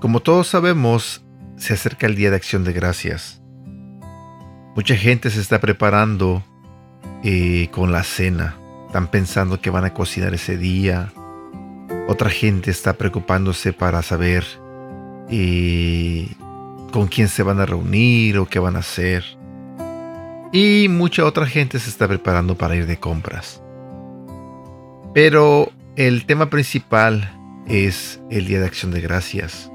Como todos sabemos, se acerca el Día de Acción de Gracias. Mucha gente se está preparando eh, con la cena. Están pensando que van a cocinar ese día. Otra gente está preocupándose para saber eh, con quién se van a reunir o qué van a hacer. Y mucha otra gente se está preparando para ir de compras. Pero el tema principal es el Día de Acción de Gracias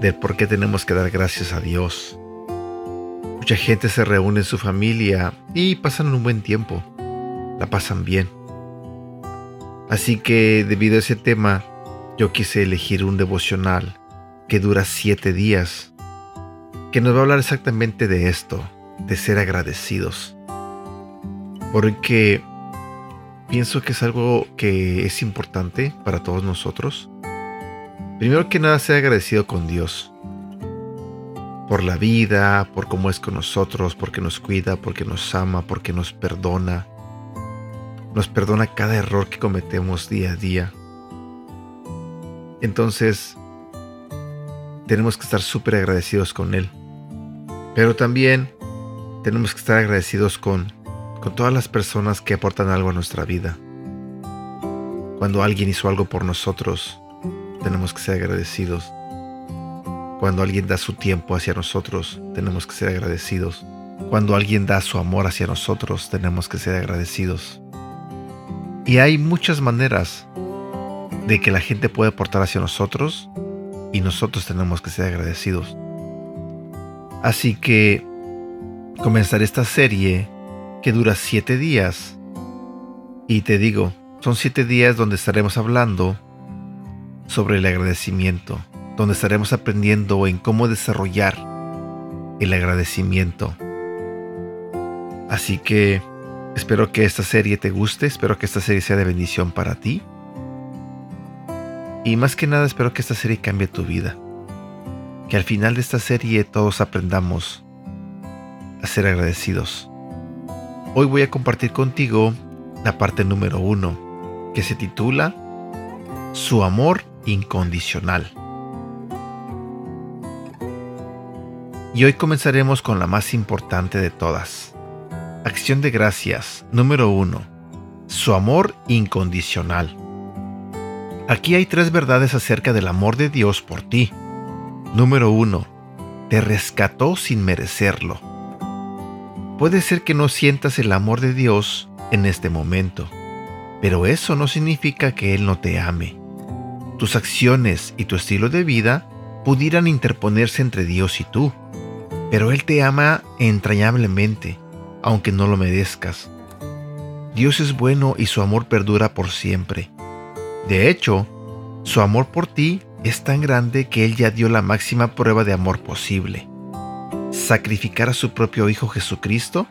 del por qué tenemos que dar gracias a Dios. Mucha gente se reúne en su familia y pasan un buen tiempo, la pasan bien. Así que debido a ese tema, yo quise elegir un devocional que dura siete días, que nos va a hablar exactamente de esto, de ser agradecidos. Porque pienso que es algo que es importante para todos nosotros Primero que nada, ser agradecido con Dios. Por la vida, por cómo es con nosotros, porque nos cuida, porque nos ama, porque nos perdona. Nos perdona cada error que cometemos día a día. Entonces, tenemos que estar súper agradecidos con Él. Pero también tenemos que estar agradecidos con, con todas las personas que aportan algo a nuestra vida. Cuando alguien hizo algo por nosotros, tenemos que ser agradecidos. Cuando alguien da su tiempo hacia nosotros, tenemos que ser agradecidos. Cuando alguien da su amor hacia nosotros, tenemos que ser agradecidos. Y hay muchas maneras de que la gente puede aportar hacia nosotros y nosotros tenemos que ser agradecidos. Así que comenzaré esta serie que dura siete días. Y te digo, son siete días donde estaremos hablando sobre el agradecimiento, donde estaremos aprendiendo en cómo desarrollar el agradecimiento. Así que espero que esta serie te guste, espero que esta serie sea de bendición para ti. Y más que nada espero que esta serie cambie tu vida. Que al final de esta serie todos aprendamos a ser agradecidos. Hoy voy a compartir contigo la parte número uno, que se titula Su amor incondicional. Y hoy comenzaremos con la más importante de todas. Acción de gracias número 1. Su amor incondicional. Aquí hay tres verdades acerca del amor de Dios por ti. Número 1. Te rescató sin merecerlo. Puede ser que no sientas el amor de Dios en este momento, pero eso no significa que Él no te ame tus acciones y tu estilo de vida pudieran interponerse entre Dios y tú. Pero Él te ama entrañablemente, aunque no lo merezcas. Dios es bueno y su amor perdura por siempre. De hecho, su amor por ti es tan grande que Él ya dio la máxima prueba de amor posible. Sacrificar a su propio Hijo Jesucristo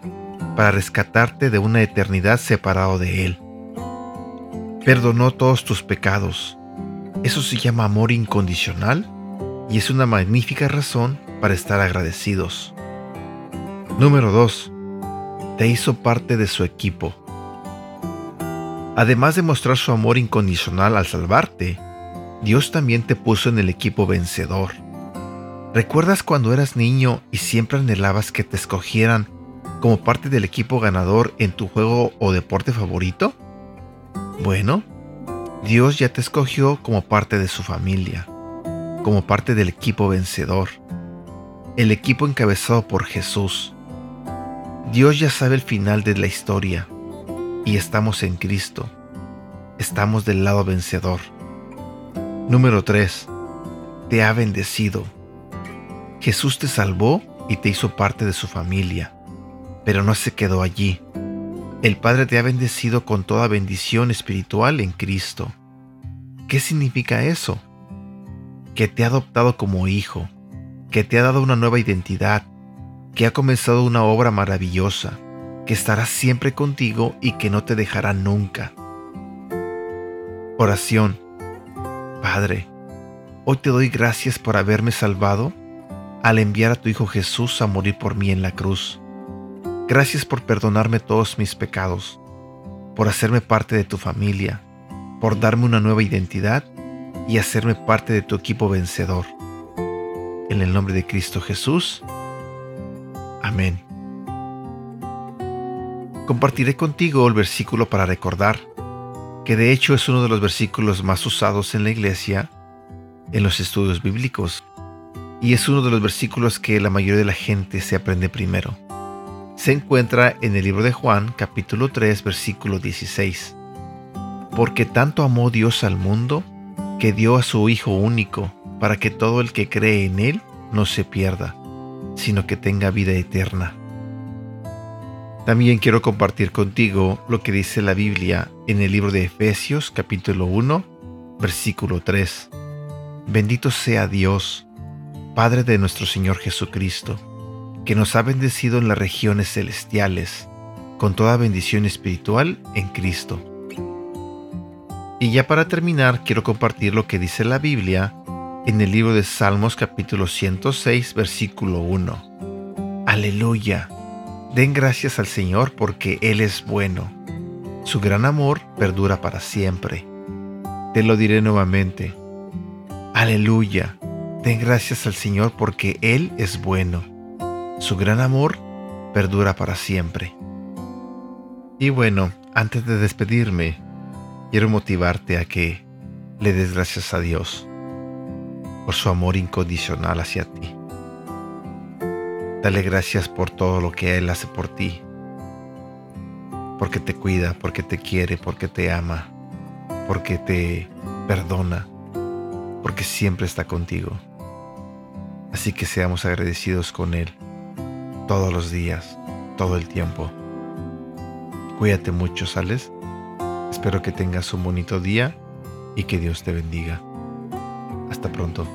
para rescatarte de una eternidad separado de Él. Perdonó todos tus pecados, eso se llama amor incondicional y es una magnífica razón para estar agradecidos. Número 2. Te hizo parte de su equipo. Además de mostrar su amor incondicional al salvarte, Dios también te puso en el equipo vencedor. ¿Recuerdas cuando eras niño y siempre anhelabas que te escogieran como parte del equipo ganador en tu juego o deporte favorito? Bueno, Dios ya te escogió como parte de su familia, como parte del equipo vencedor, el equipo encabezado por Jesús. Dios ya sabe el final de la historia y estamos en Cristo. Estamos del lado vencedor. Número 3. Te ha bendecido. Jesús te salvó y te hizo parte de su familia, pero no se quedó allí. El Padre te ha bendecido con toda bendición espiritual en Cristo. ¿Qué significa eso? Que te ha adoptado como hijo, que te ha dado una nueva identidad, que ha comenzado una obra maravillosa, que estará siempre contigo y que no te dejará nunca. Oración. Padre, hoy te doy gracias por haberme salvado al enviar a tu Hijo Jesús a morir por mí en la cruz. Gracias por perdonarme todos mis pecados, por hacerme parte de tu familia, por darme una nueva identidad y hacerme parte de tu equipo vencedor. En el nombre de Cristo Jesús. Amén. Compartiré contigo el versículo para recordar, que de hecho es uno de los versículos más usados en la iglesia en los estudios bíblicos, y es uno de los versículos que la mayoría de la gente se aprende primero. Se encuentra en el libro de Juan, capítulo 3, versículo 16. Porque tanto amó Dios al mundo, que dio a su Hijo único, para que todo el que cree en Él no se pierda, sino que tenga vida eterna. También quiero compartir contigo lo que dice la Biblia en el libro de Efesios capítulo 1, versículo 3. Bendito sea Dios, Padre de nuestro Señor Jesucristo, que nos ha bendecido en las regiones celestiales, con toda bendición espiritual en Cristo. Y ya para terminar, quiero compartir lo que dice la Biblia en el libro de Salmos capítulo 106, versículo 1. Aleluya Den gracias al Señor porque Él es bueno. Su gran amor perdura para siempre. Te lo diré nuevamente. Aleluya. Den gracias al Señor porque Él es bueno. Su gran amor perdura para siempre. Y bueno, antes de despedirme, quiero motivarte a que le des gracias a Dios por su amor incondicional hacia ti. Dale gracias por todo lo que Él hace por ti. Porque te cuida, porque te quiere, porque te ama, porque te perdona, porque siempre está contigo. Así que seamos agradecidos con Él todos los días, todo el tiempo. Cuídate mucho, ¿sales? Espero que tengas un bonito día y que Dios te bendiga. Hasta pronto.